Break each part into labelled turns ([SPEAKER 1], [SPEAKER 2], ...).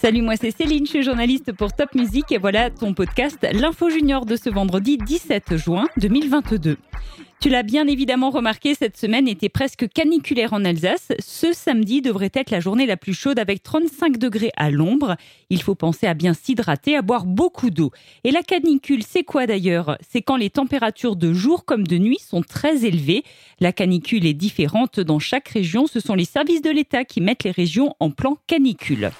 [SPEAKER 1] Salut, moi c'est Céline, je suis journaliste pour Top Music et voilà ton podcast L'Info Junior de ce vendredi 17 juin 2022. Tu l'as bien évidemment remarqué, cette semaine était presque caniculaire en Alsace. Ce samedi devrait être la journée la plus chaude avec 35 degrés à l'ombre. Il faut penser à bien s'hydrater, à boire beaucoup d'eau. Et la canicule, c'est quoi d'ailleurs? C'est quand les températures de jour comme de nuit sont très élevées. La canicule est différente dans chaque région. Ce sont les services de l'État qui mettent les régions en plan canicule.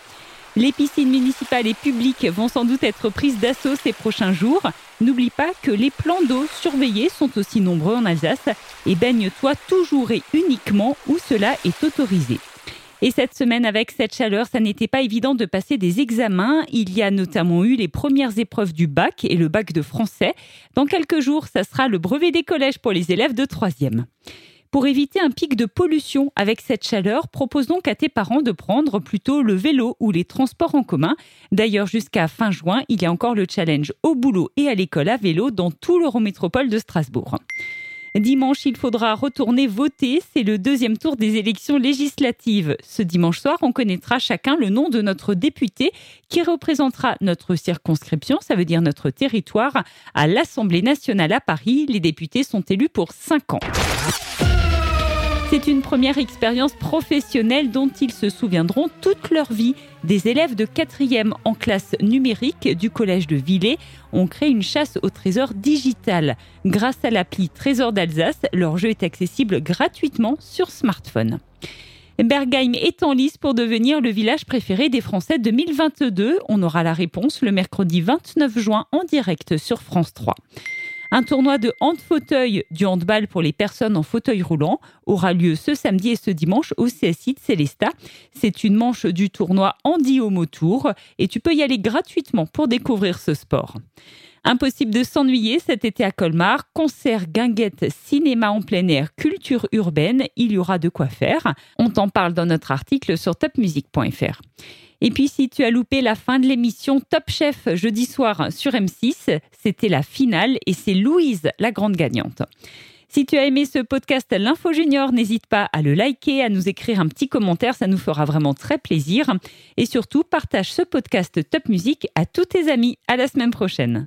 [SPEAKER 1] Les piscines municipales et publiques vont sans doute être prises d'assaut ces prochains jours. N'oublie pas que les plans d'eau surveillés sont aussi nombreux en Alsace et baigne-toi toujours et uniquement où cela est autorisé. Et cette semaine, avec cette chaleur, ça n'était pas évident de passer des examens. Il y a notamment eu les premières épreuves du bac et le bac de français. Dans quelques jours, ça sera le brevet des collèges pour les élèves de troisième. Pour éviter un pic de pollution avec cette chaleur, propose donc à tes parents de prendre plutôt le vélo ou les transports en commun. D'ailleurs, jusqu'à fin juin, il y a encore le challenge au boulot et à l'école à vélo dans tout l'Eurométropole de Strasbourg. Dimanche, il faudra retourner voter. C'est le deuxième tour des élections législatives. Ce dimanche soir, on connaîtra chacun le nom de notre député qui représentera notre circonscription, ça veut dire notre territoire, à l'Assemblée nationale à Paris. Les députés sont élus pour cinq ans. C'est une première expérience professionnelle dont ils se souviendront toute leur vie. Des élèves de 4e en classe numérique du collège de Villers ont créé une chasse au trésor digital. Grâce à l'appli Trésor d'Alsace, leur jeu est accessible gratuitement sur smartphone. Bergheim est en lice pour devenir le village préféré des Français 2022. On aura la réponse le mercredi 29 juin en direct sur France 3. Un tournoi de hand-fauteuil du handball pour les personnes en fauteuil roulant aura lieu ce samedi et ce dimanche au CSI de Célesta. C'est une manche du tournoi Andy Homo Tour et tu peux y aller gratuitement pour découvrir ce sport. Impossible de s'ennuyer cet été à Colmar. Concert, guinguette, cinéma en plein air, culture urbaine, il y aura de quoi faire. On t'en parle dans notre article sur topmusic.fr. Et puis, si tu as loupé la fin de l'émission Top Chef jeudi soir sur M6, c'était la finale et c'est Louise, la grande gagnante. Si tu as aimé ce podcast L'Info Junior, n'hésite pas à le liker, à nous écrire un petit commentaire, ça nous fera vraiment très plaisir. Et surtout, partage ce podcast Top Music à tous tes amis. À la semaine prochaine.